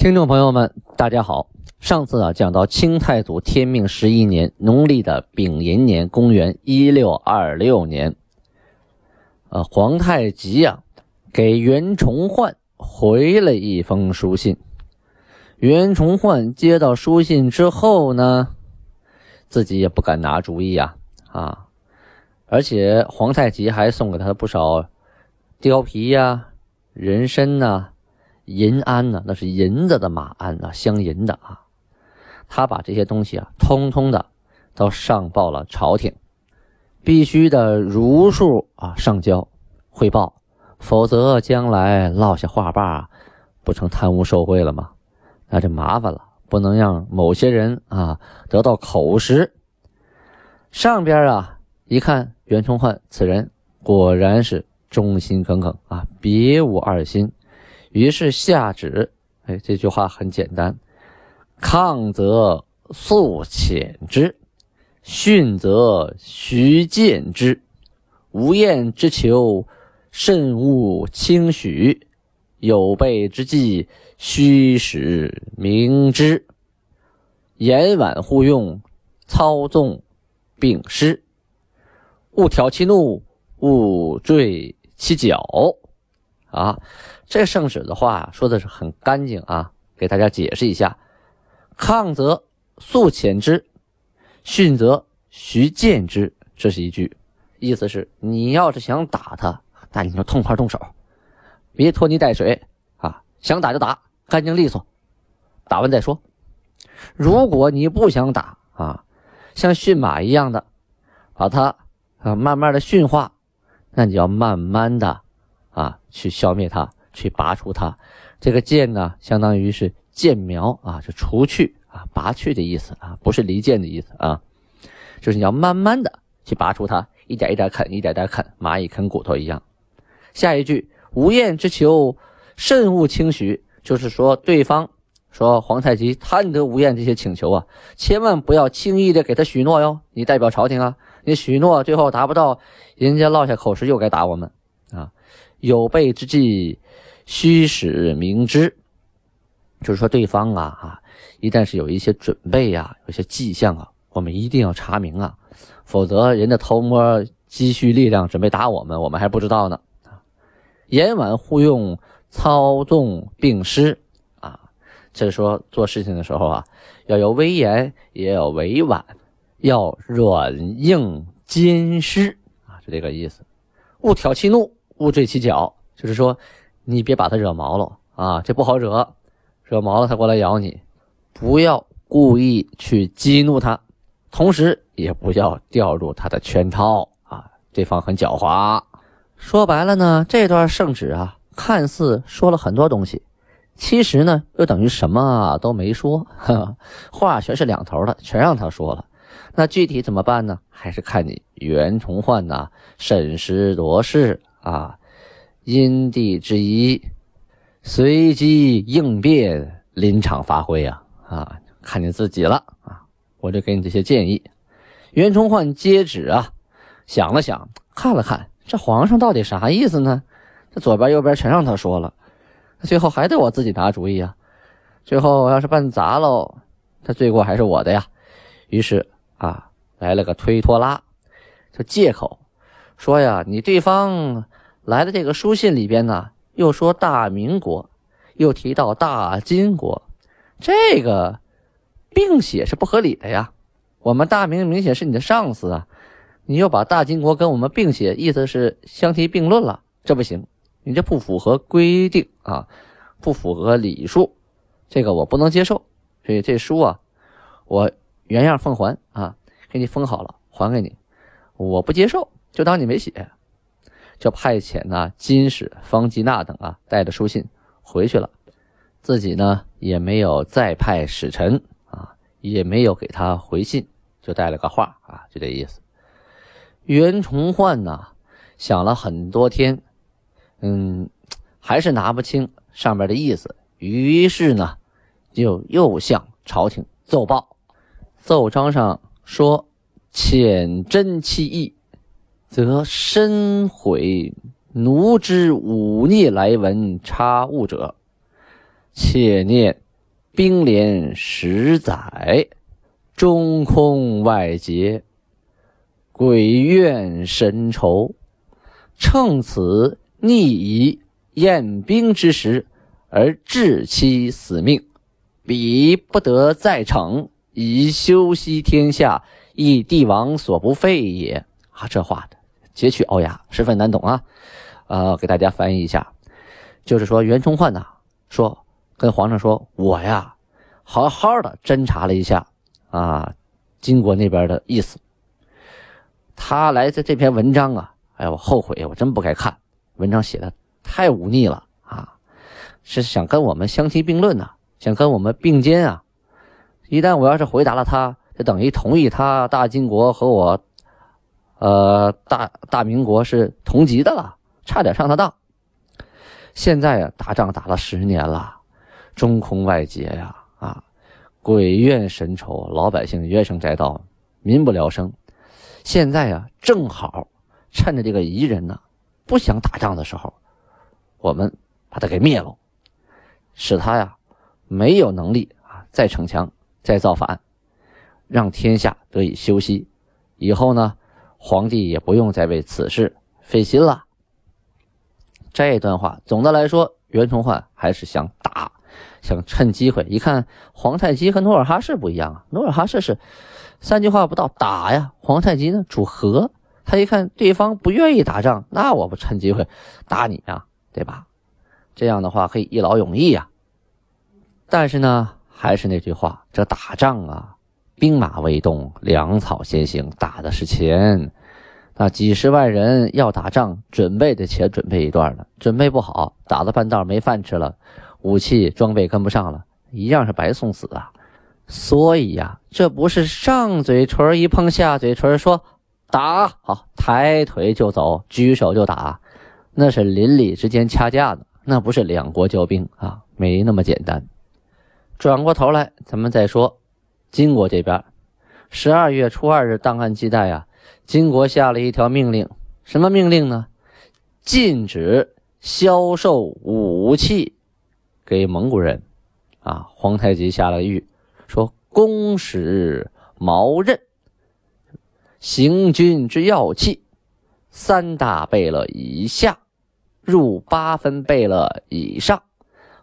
听众朋友们，大家好。上次啊，讲到清太祖天命十一年，农历的丙寅年，公元一六二六年，呃，皇太极啊，给袁崇焕回了一封书信。袁崇焕接到书信之后呢，自己也不敢拿主意啊啊，而且皇太极还送给他不少貂皮呀、人参呐。银鞍呢？那是银子的马鞍呐，镶银的啊。他把这些东西啊，通通的都上报了朝廷，必须的如数啊上交汇报，否则将来落下话把，不成贪污受贿了吗？那就麻烦了，不能让某些人啊得到口实。上边啊一看，袁崇焕此人果然是忠心耿耿啊，别无二心。于是下旨，哎，这句话很简单：抗则速遣之，训则徐见之。无厌之求，慎勿轻许；有备之计，须使明之。言婉互用，操纵并施。勿挑其怒，勿坠其脚。啊，这圣旨的话说的是很干净啊，给大家解释一下：抗则速遣之，训则徐见之。这是一句，意思是你要是想打他，那你就痛快动手，别拖泥带水啊！想打就打，干净利索，打完再说。如果你不想打啊，像驯马一样的把它啊慢慢的驯化，那你要慢慢的。啊，去消灭它，去拔除它。这个剑呢，相当于是剑苗啊，就除去啊，拔去的意思啊，不是离间的意思啊。就是你要慢慢的去拔除它，一点一点啃，一点点啃，蚂蚁啃骨头一样。下一句，无厌之求，慎勿轻许。就是说，对方说皇太极贪得无厌这些请求啊，千万不要轻易的给他许诺哟。你代表朝廷啊，你许诺最后达不到，人家落下口实又该打我们啊。有备之计，须使明知。就是说，对方啊啊，一旦是有一些准备呀，有些迹象啊，我们一定要查明啊，否则人家偷摸积蓄力量，准备打我们，我们还不知道呢。言婉互用，操纵并施啊，这是说做事情的时候啊，要有威严，也要委婉，要软硬兼施啊，就这个意思。勿挑其怒。勿坠其脚，就是说，你别把他惹毛了啊，这不好惹，惹毛了他过来咬你，不要故意去激怒他，同时也不要掉入他的圈套啊，对方很狡猾。说白了呢，这段圣旨啊，看似说了很多东西，其实呢，又等于什么都没说，话全是两头的，全让他说了。那具体怎么办呢？还是看你袁崇焕呐，审时度势。啊，因地制宜，随机应变，临场发挥啊！啊，看你自己了啊！我就给你这些建议。袁崇焕接旨啊，想了想，看了看，这皇上到底啥意思呢？这左边右边全让他说了，最后还得我自己拿主意啊！最后要是办砸喽，他罪过还是我的呀！于是啊，来了个推脱拉，就借口。说呀，你对方来的这个书信里边呢，又说大明国，又提到大金国，这个并写是不合理的呀。我们大明明显是你的上司啊，你又把大金国跟我们并写，意思是相提并论了，这不行，你这不符合规定啊，不符合礼数，这个我不能接受。所以这书啊，我原样奉还啊，给你封好了，还给你，我不接受。就当你没写，就派遣呢金使方吉娜等啊带着书信回去了。自己呢也没有再派使臣啊，也没有给他回信，就带了个话啊，就这意思。袁崇焕呢想了很多天，嗯，还是拿不清上面的意思，于是呢就又向朝廷奏报，奏章上说：“遣真其意，则深悔奴之忤逆来文差误者。”切念兵连十载，中空外结，鬼怨神仇。乘此逆夷验兵之时，而致其死命，彼不得再惩，以修息天下，亦帝王所不废也。啊，这话的截取奥雅，十分难懂啊！呃，给大家翻译一下，就是说袁崇焕呐说。跟皇上说：“我呀，好好的侦查了一下啊，金国那边的意思。他来的这篇文章啊，哎，我后悔，我真不该看。文章写的太忤逆了啊，是想跟我们相提并论呐，想跟我们并肩啊。一旦我要是回答了他，就等于同意他大金国和我，呃，大大明国是同级的了，差点上他当。现在啊，打仗打了十年了。”中空外结呀，啊，鬼怨神仇，老百姓怨声载道，民不聊生。现在呀，正好趁着这个夷人呢不想打仗的时候，我们把他给灭了，使他呀没有能力啊再逞强、再造反，让天下得以休息。以后呢，皇帝也不用再为此事费心了。这段话总的来说，袁崇焕还是想打。想趁机会，一看皇太极和努尔哈赤不一样啊，努尔哈赤是三句话不到打呀，皇太极呢主和，他一看对方不愿意打仗，那我不趁机会打你啊，对吧？这样的话可以一劳永逸呀。但是呢，还是那句话，这打仗啊，兵马未动，粮草先行，打的是钱。那几十万人要打仗，准备的钱准备一段了，准备不好，打到半道没饭吃了。武器装备跟不上了，一样是白送死啊！所以呀，这不是上嘴唇一碰下嘴唇，说打好，抬腿就走，举手就打，那是邻里之间掐架子，那不是两国交兵啊，没那么简单。转过头来，咱们再说金国这边，十二月初二日档案记载啊，金国下了一条命令，什么命令呢？禁止销售武器。给蒙古人，啊，皇太极下了谕，说：“公使毛刃，行军之要器，三大贝勒以下，入八分贝勒以上，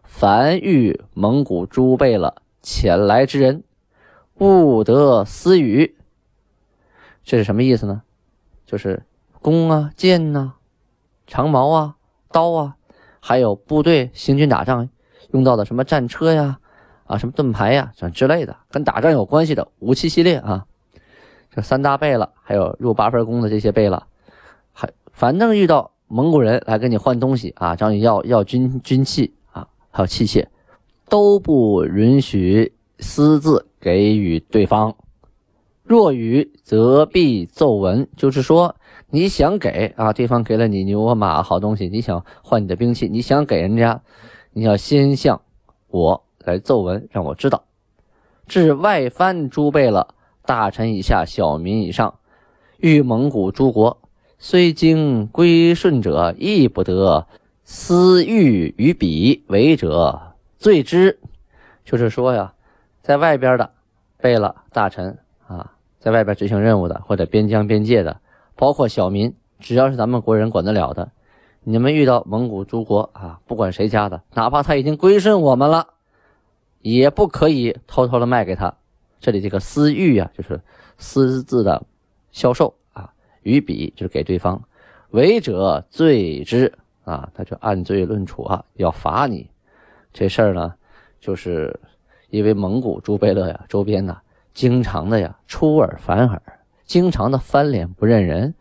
凡遇蒙古诸贝勒前来之人，不得私语。”这是什么意思呢？就是弓啊、箭呐、长矛啊、刀啊，还有部队行军打仗。用到的什么战车呀，啊，什么盾牌呀，这之类的，跟打仗有关系的武器系列啊，这三大贝勒，还有入八分弓的这些贝勒，还反正遇到蒙古人来跟你换东西啊，找你要要军军器啊，还有器械，都不允许私自给予对方。若予，则必奏闻，就是说你想给啊，对方给了你牛和马好东西，你想换你的兵器，你想给人家。你要先向我来奏闻，让我知道。至外藩诸贝勒、大臣以下、小民以上，欲蒙古诸国，虽经归顺者，亦不得私欲于彼为者罪之。就是说呀，在外边的贝勒、大臣啊，在外边执行任务的，或者边疆边界的，包括小民，只要是咱们国人管得了的。你们遇到蒙古诸国啊，不管谁家的，哪怕他已经归顺我们了，也不可以偷偷的卖给他。这里这个私欲啊，就是私自的销售啊，与彼就是给对方，违者罪之啊，他就按罪论处啊，要罚你。这事儿呢，就是因为蒙古诸贝勒呀，周边呢，经常的呀出尔反尔，经常的翻脸不认人。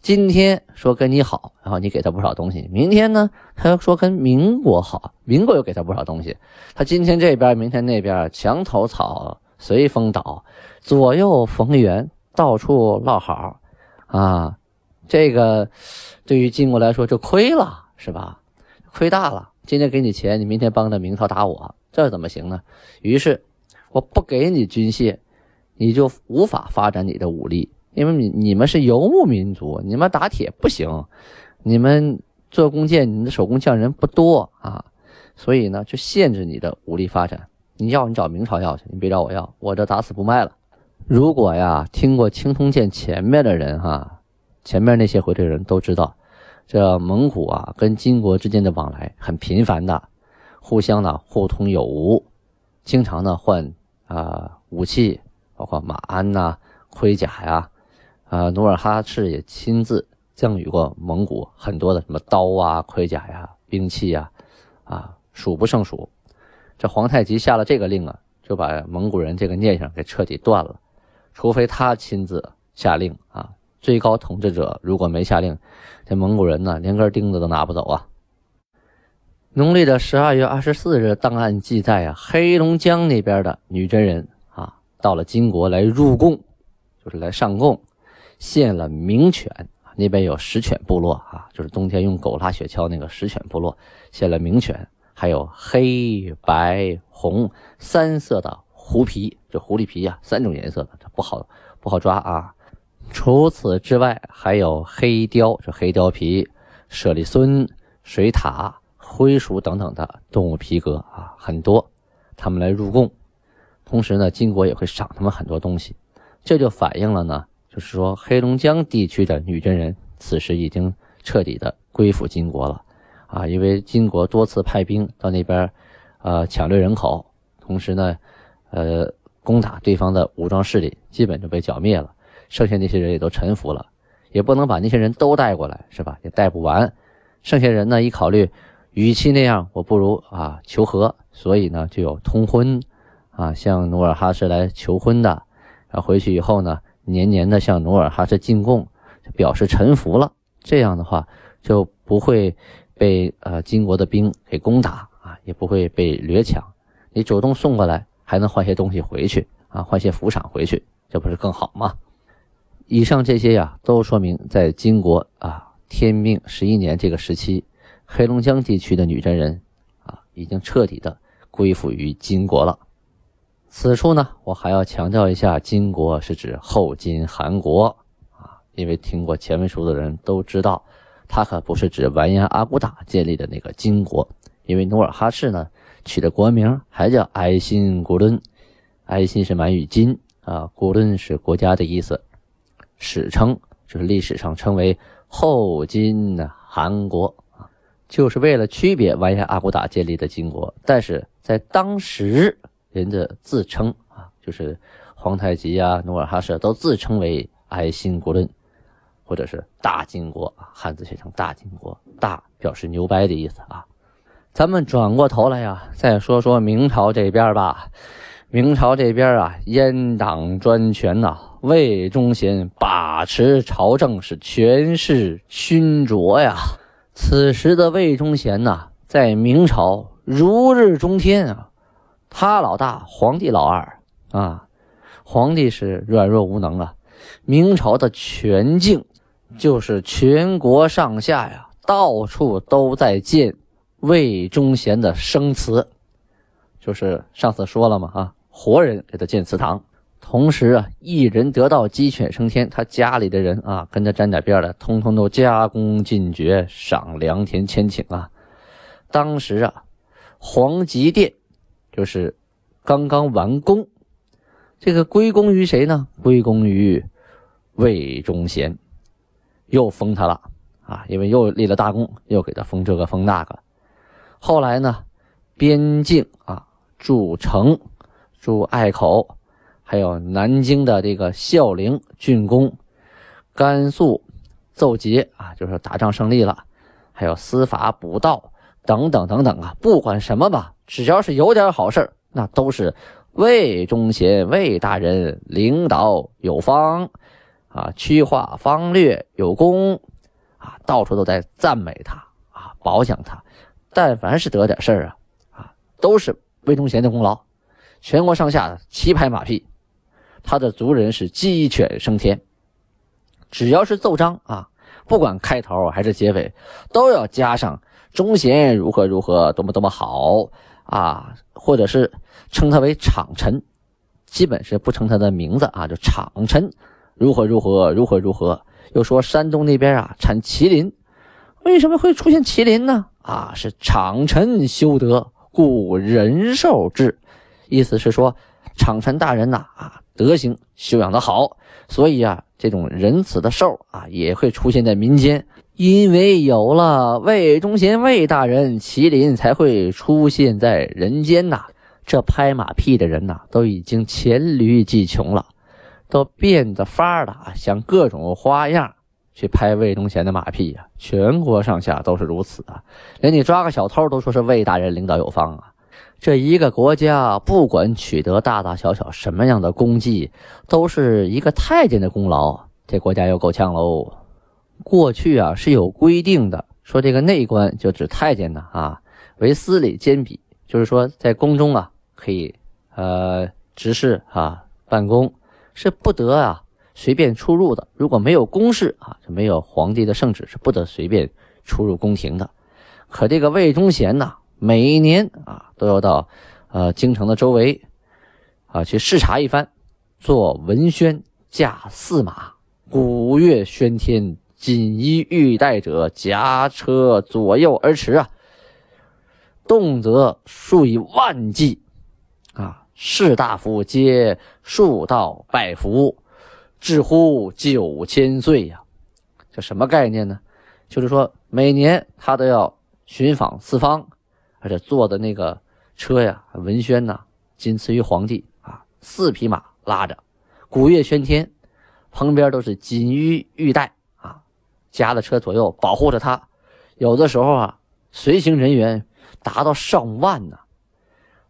今天说跟你好，然后你给他不少东西；明天呢，他又说跟民国好，民国又给他不少东西。他今天这边，明天那边，墙头草随风倒，左右逢源，到处落好啊。这个对于金国来说就亏了，是吧？亏大了。今天给你钱，你明天帮着明朝打我，这怎么行呢？于是我不给你军械，你就无法发展你的武力。因为你你们是游牧民族，你们打铁不行，你们做弓箭，你的手工匠人不多啊，所以呢，就限制你的武力发展。你要你找明朝要去，你别找我要，我这打死不卖了。如果呀，听过青铜剑前面的人哈，前面那些回的人都知道，这蒙古啊跟金国之间的往来很频繁的，互相呢互通有无，经常呢换啊武器，包括马鞍呐、盔甲呀。啊，努尔哈赤也亲自赠予过蒙古很多的什么刀啊、盔甲呀、兵器呀，啊，数不胜数。这皇太极下了这个令啊，就把蒙古人这个念想给彻底断了。除非他亲自下令啊，最高统治者如果没下令，这蒙古人呢连根钉子都拿不走啊。农历的十二月二十四日，档案记载啊，黑龙江那边的女真人啊，到了金国来入贡，就是来上贡。献了名犬那边有石犬部落啊，就是冬天用狗拉雪橇那个石犬部落，献了名犬，还有黑白红三色的狐皮，这狐狸皮啊，三种颜色的，它不好不好抓啊。除此之外，还有黑貂，这黑貂皮、舍利孙、水獭、灰鼠等等的动物皮革啊，很多，他们来入贡，同时呢，金国也会赏他们很多东西，这就反映了呢。就是说，黑龙江地区的女真人此时已经彻底的归附金国了，啊，因为金国多次派兵到那边，呃，抢掠人口，同时呢，呃，攻打对方的武装势力，基本就被剿灭了，剩下那些人也都臣服了，也不能把那些人都带过来，是吧？也带不完，剩下人呢，一考虑，与其那样，我不如啊求和，所以呢，就有通婚，啊，向努尔哈赤来求婚的，然后回去以后呢。年年的向努尔哈赤进贡，表示臣服了。这样的话，就不会被呃金国的兵给攻打啊，也不会被掠抢。你主动送过来，还能换些东西回去啊，换些服赏回去，这不是更好吗？以上这些呀，都说明在金国啊天命十一年这个时期，黑龙江地区的女真人啊，已经彻底的归附于金国了。此处呢，我还要强调一下，金国是指后金汗国啊，因为听过前文书的人都知道，它可不是指完颜阿骨打建立的那个金国，因为努尔哈赤呢取的国名还叫爱新古伦，爱新是满语金啊，古伦是国家的意思，史称就是历史上称为后金汗国啊，就是为了区别完颜阿骨打建立的金国，但是在当时。人的自称啊，就是皇太极啊、努尔哈赤都自称为爱新国论，或者是大金国啊，汉字写成大金国，大表示牛掰的意思啊。咱们转过头来呀，再说说明朝这边吧。明朝这边啊，阉党专权呐，魏忠贤把持朝政是权势熏灼呀。此时的魏忠贤呐，在明朝如日中天啊。他老大，皇帝老二啊！皇帝是软弱无能啊！明朝的全境就是全国上下呀，到处都在建魏忠贤的生祠，就是上次说了嘛啊，活人给他建祠堂。同时啊，一人得道鸡犬升天，他家里的人啊，跟他沾点边的，通通都加功进爵，赏良田千顷啊！当时啊，皇极殿。就是刚刚完工，这个归功于谁呢？归功于魏忠贤，又封他了啊！因为又立了大功，又给他封这个封那个。后来呢，边境啊，筑城、筑隘口，还有南京的这个孝陵竣工，甘肃奏捷啊，就是打仗胜利了，还有司法补道等等等等啊，不管什么吧。只要是有点好事那都是魏忠贤魏大人领导有方，啊，区划方略有功啊，到处都在赞美他啊，褒奖他。但凡是得点事儿啊，啊，都是魏忠贤的功劳。全国上下齐拍马屁，他的族人是鸡犬升天。只要是奏章啊，不管开头还是结尾，都要加上忠贤如何如何，多么多么好啊，或者是称他为场臣，基本是不称他的名字啊，就场臣如何如何如何如何。又说山东那边啊产麒麟，为什么会出现麒麟呢？啊，是场臣修德，故人寿之。意思是说，场臣大人呐，啊，德行修养的好，所以啊，这种仁慈的兽啊，也会出现在民间。因为有了魏忠贤魏大人，麒麟才会出现在人间呐。这拍马屁的人呐，都已经黔驴技穷了，都变着法儿的啊，想各种花样去拍魏忠贤的马屁呀。全国上下都是如此啊，连你抓个小偷都说是魏大人领导有方啊。这一个国家，不管取得大大小小什么样的功绩，都是一个太监的功劳。这国家又够呛喽。过去啊是有规定的，说这个内官就指太监呢啊，为司礼监笔，就是说在宫中啊可以呃执事啊办公，是不得啊随便出入的。如果没有公事啊，就没有皇帝的圣旨，是不得随便出入宫廷的。可这个魏忠贤呢？每年啊，都要到，呃，京城的周围，啊，去视察一番，做文宣，驾驷马，鼓乐喧天，锦衣玉带者驾车左右而驰啊，动则数以万计，啊，士大夫皆数道拜服，至乎九千岁呀！这什么概念呢？就是说，每年他都要寻访四方。而且坐的那个车呀，文宣呐，仅次于皇帝啊，四匹马拉着，鼓乐喧天，旁边都是锦衣玉带啊，加的车左右保护着他。有的时候啊，随行人员达到上万呢。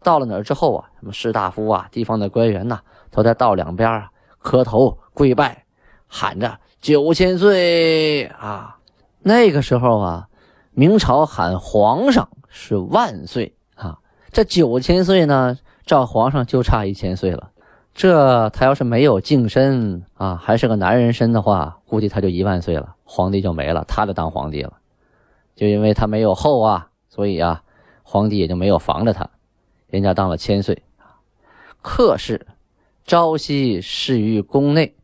到了哪儿之后啊，什么士大夫啊，地方的官员呐，都在道两边啊磕头跪拜，喊着九千岁啊。那个时候啊，明朝喊皇上。是万岁啊！这九千岁呢，照皇上就差一千岁了。这他要是没有净身啊，还是个男人身的话，估计他就一万岁了，皇帝就没了，他就当皇帝了。就因为他没有后啊，所以啊，皇帝也就没有防着他，人家当了千岁客氏朝夕侍于宫内，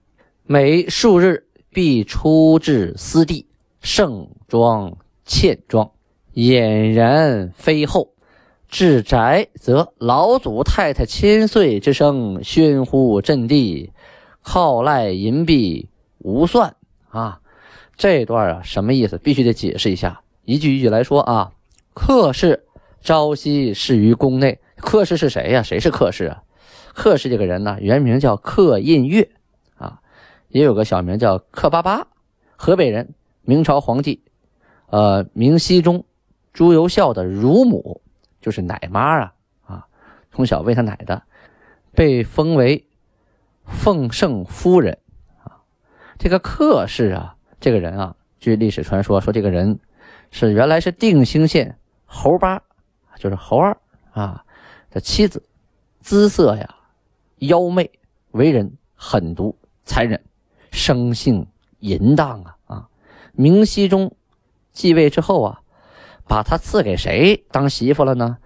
每数日必出至私地，盛装欠妆。俨然非后，至宅则老祖太太千岁之声喧呼震地，靠赖银币无算啊！这段啊什么意思？必须得解释一下，一句一句来说啊。客氏朝夕侍于宫内，客氏是谁呀？谁是客氏啊？客氏这个人呢，原名叫客印月啊，也有个小名叫客巴巴，河北人，明朝皇帝，呃，明熹宗。朱由校的乳母就是奶妈啊啊，从小喂他奶的，被封为奉圣夫人啊。这个客氏啊，这个人啊，据历史传说说，这个人是原来是定兴县侯八，就是侯二啊的妻子，姿色呀妖媚，为人狠毒残忍，生性淫荡啊啊。明熹宗继位之后啊。把他赐给谁当媳妇了呢？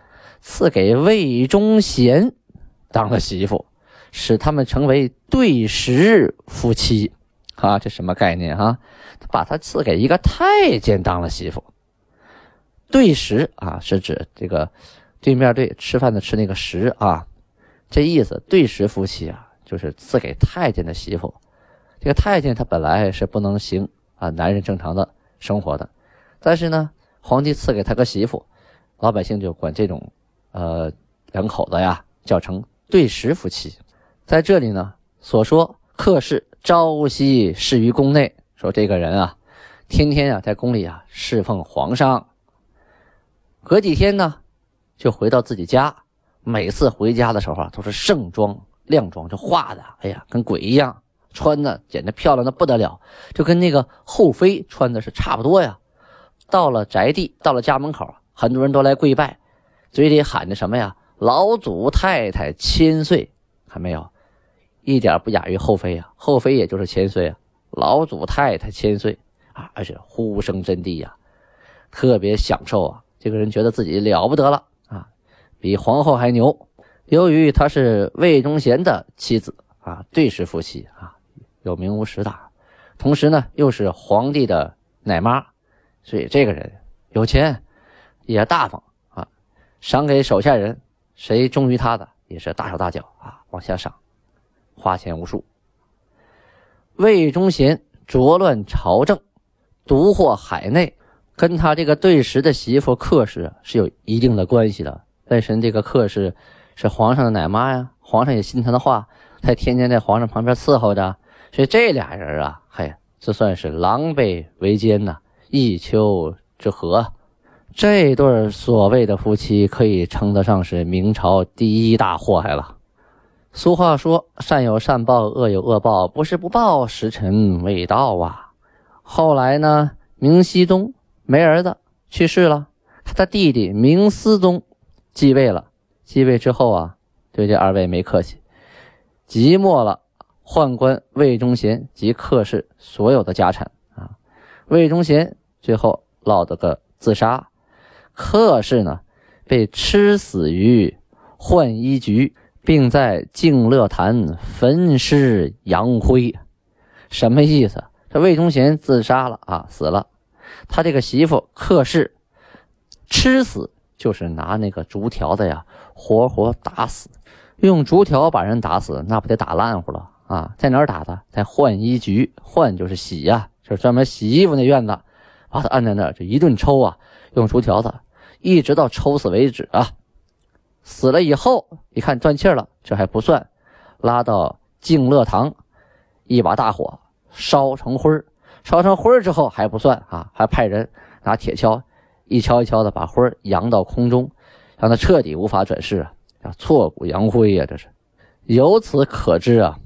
赐给魏忠贤当了媳妇，使他们成为对食夫妻。啊，这什么概念啊？把他赐给一个太监当了媳妇。对食啊，是指这个对面对吃饭的吃那个食啊，这意思对食夫妻啊，就是赐给太监的媳妇。这个太监他本来是不能行啊男人正常的生活的，但是呢。皇帝赐给他个媳妇，老百姓就管这种，呃，两口子呀叫成对食夫妻。在这里呢，所说客氏朝夕侍于宫内，说这个人啊，天天啊在宫里啊侍奉皇上，隔几天呢就回到自己家，每次回家的时候啊都是盛装亮装，就化的，哎呀跟鬼一样，穿的简直漂亮的不得了，就跟那个后妃穿的是差不多呀。到了宅地，到了家门口，很多人都来跪拜，嘴里喊着什么呀？老祖太太千岁，看没有？一点不亚于后妃啊，后妃也就是千岁啊。老祖太太千岁啊，而且呼声震地呀，特别享受啊。这个人觉得自己了不得了啊，比皇后还牛。由于他是魏忠贤的妻子啊，对氏夫妻啊，有名无实的，同时呢又是皇帝的奶妈，所以这个人有钱也大方啊，赏给手下人谁忠于他的也是大手大脚啊往下赏，花钱无数。魏忠贤浊乱朝政，独祸海内，跟他这个对食的媳妇客氏是有一定的关系的。为什么这个客氏是皇上的奶妈呀？皇上也信他的话，他天天在皇上旁边伺候着。所以这俩人啊，嘿，这算是狼狈为奸呐，一丘之貉。这对所谓的夫妻，可以称得上是明朝第一大祸害了。俗话说：“善有善报，恶有恶报，不是不报，时辰未到啊。”后来呢，明熹宗没儿子去世了，他的弟弟明思宗继位了。继位之后啊，对这二位没客气，即没了宦官魏忠贤及客氏所有的家产啊。魏忠贤最后落得个自杀，客氏呢被吃死于浣衣局。并在静乐坛焚尸扬灰，什么意思？这魏忠贤自杀了啊，死了。他这个媳妇客氏吃死，就是拿那个竹条子呀，活活打死。用竹条把人打死，那不得打烂乎了啊？在哪儿打的？在浣衣局，浣就是洗呀，就是专门洗衣服那院子，把他按在那儿，就一顿抽啊，用竹条子，一直到抽死为止啊。死了以后，一看断气了，这还不算，拉到静乐堂，一把大火烧成灰烧成灰之后还不算啊，还派人拿铁锹一锹一锹的把灰扬到空中，让他彻底无法转世啊，挫骨扬灰呀，这是。由此可知啊，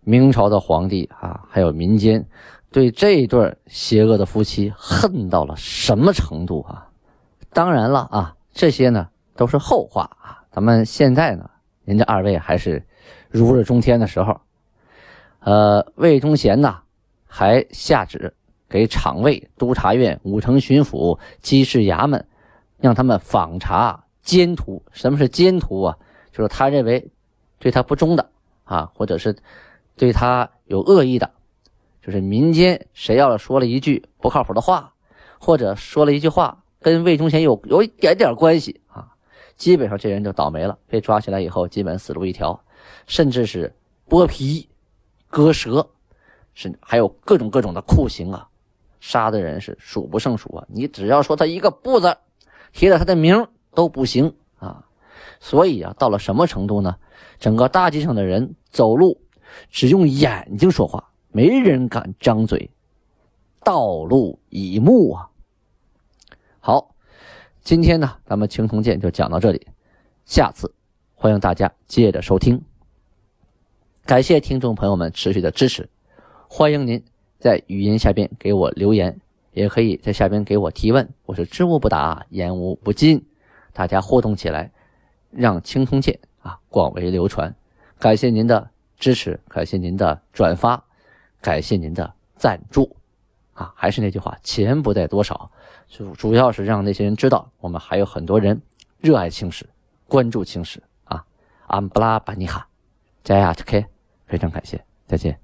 明朝的皇帝啊，还有民间对这对邪恶的夫妻恨到了什么程度啊？当然了啊，这些呢都是后话啊。咱们现在呢，人家二位还是如日中天的时候，呃，魏忠贤呢还下旨给厂卫、督察院、武城巡抚、稽事衙门，让他们访查奸徒。什么是奸徒啊？就是他认为对他不忠的啊，或者是对他有恶意的，就是民间谁要是说了一句不靠谱的话，或者说了一句话跟魏忠贤有有一点点关系啊。基本上这人就倒霉了，被抓起来以后，基本死路一条，甚至是剥皮、割舌，是还有各种各种的酷刑啊，杀的人是数不胜数啊。你只要说他一个不字，提了他的名都不行啊。所以啊，到了什么程度呢？整个大街上的人走路只用眼睛说话，没人敢张嘴，道路以目啊。好。今天呢，咱们青铜剑就讲到这里，下次欢迎大家接着收听。感谢听众朋友们持续的支持，欢迎您在语音下边给我留言，也可以在下边给我提问，我是知无不答，言无不尽。大家互动起来，让青铜剑啊广为流传。感谢您的支持，感谢您的转发，感谢您的赞助。啊，还是那句话，钱不在多少，就主要是让那些人知道，我们还有很多人热爱青史，关注青史啊。安布拉巴尼哈，加亚特 K，非常感谢，再见。